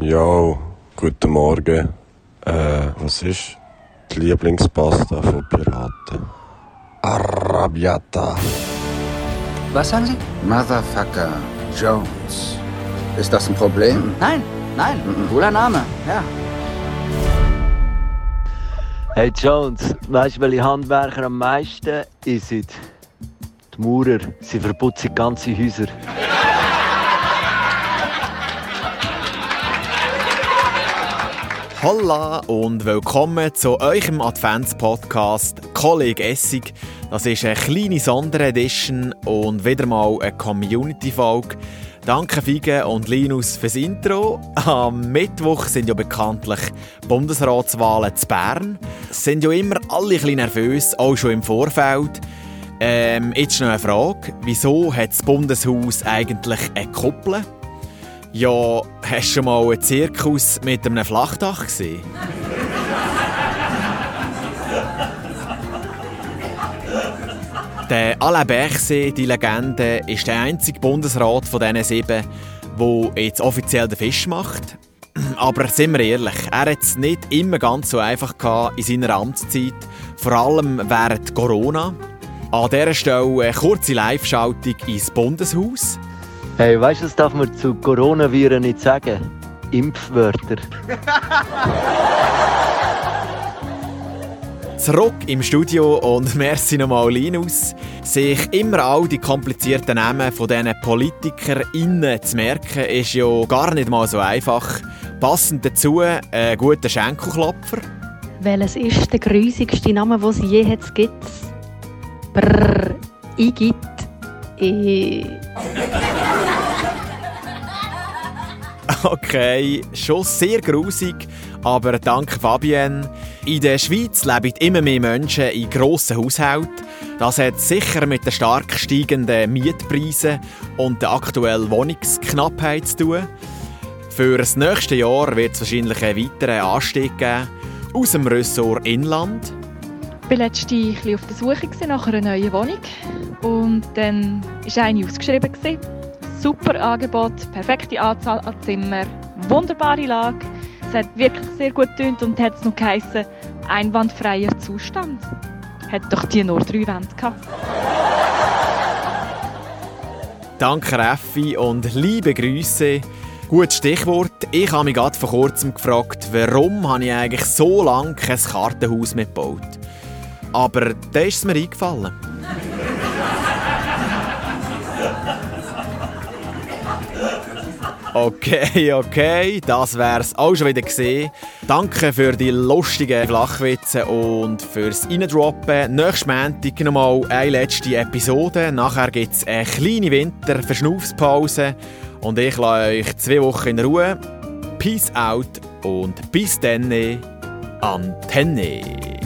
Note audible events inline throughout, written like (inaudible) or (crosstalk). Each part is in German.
Jo, guten Morgen. Äh, was ist die Lieblingspasta von Piraten? Arrabbiata. Was sagen Sie? Motherfucker Jones. Ist das ein Problem? Nein, nein, cooler Name, ja. Hey Jones, weißt du, welche Handwerker am meisten sind? Die Maurer. Sie verputzen ganze Häuser. Holla und willkommen zu eurem Advents-Podcast Kollege Essig. Das ist eine kleine Sonderedition und wieder mal eine Community-Folge. Danke Fige und Linus fürs Intro. Am Mittwoch sind ja bekanntlich Bundesratswahlen zu Bern. Sind ja immer alle ein bisschen nervös, auch schon im Vorfeld. Ähm, jetzt noch eine Frage. Wieso hat das Bundeshaus eigentlich eine Kuppel? Ja, hast du schon mal einen Zirkus mit einem Flachdach gesehen? der Alain Berset, die Legende, ist der einzige Bundesrat von diesen sieben, der jetzt offiziell den Fisch macht. Aber sind wir ehrlich, er hat es nicht immer ganz so einfach in seiner Amtszeit, vor allem während Corona. An dieser Stelle eine kurze Live-Schaltung ins Bundeshaus. Hey, weißt du, das darf man zu Coronaviren nicht sagen? Impfwörter. Zurück im Studio und (laughs) merci nochmal Linus. Sich immer all die komplizierten Namen von diesen PolitikerInnen zu merken, ist ja gar nicht mal so einfach. Passend dazu ein guter Schenkelklopfer. Welches ist der grusigste Name, den es je hat gibt? Brrr, Igitt. E Okay, schon sehr grusig, aber dank Fabienne. In der Schweiz leben immer mehr Menschen in grossen Haushalten. Das hat sicher mit den stark steigenden Mietpreisen und der aktuellen Wohnungsknappheit zu tun. Für das nächste Jahr wird es wahrscheinlich einen weiteren Anstieg geben aus dem Ressort Inland. Ich war letztens auf der Suche nach einer neuen Wohnung und dann war eine ausgeschrieben. Super Angebot, perfekte Anzahl an Zimmer, wunderbare Lage. Es hat wirklich sehr gut getönt und hat es noch geheißen, einwandfreier Zustand. Hat doch die nur drei Wände gehabt. Danke Raffi und liebe Grüße. Gutes Stichwort. Ich habe mich gerade vor kurzem gefragt, warum habe ich eigentlich so lange kein Kartenhaus mitgebaut. Aber da ist es mir eingefallen. Okay, okay, das wär's auch schon wieder gesehen. Danke für die lustigen Flachwitze und fürs Reindroppen. Nächstes Montag nochmal eine letzte Episode. Nachher gibt's eine kleine Winter-Verschnaufspause und ich lasse euch zwei Wochen in Ruhe. Peace out und bis dann, Antenne.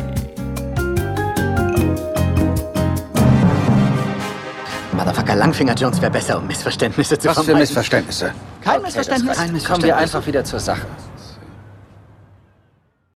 Motherfucker Langfinger Jones wäre besser, um Missverständnisse zu Was für vermeiden. Missverständnisse? Kein Okay, Missverständnis. Kein Kommen wir Missverständnis. einfach wieder zur Sache.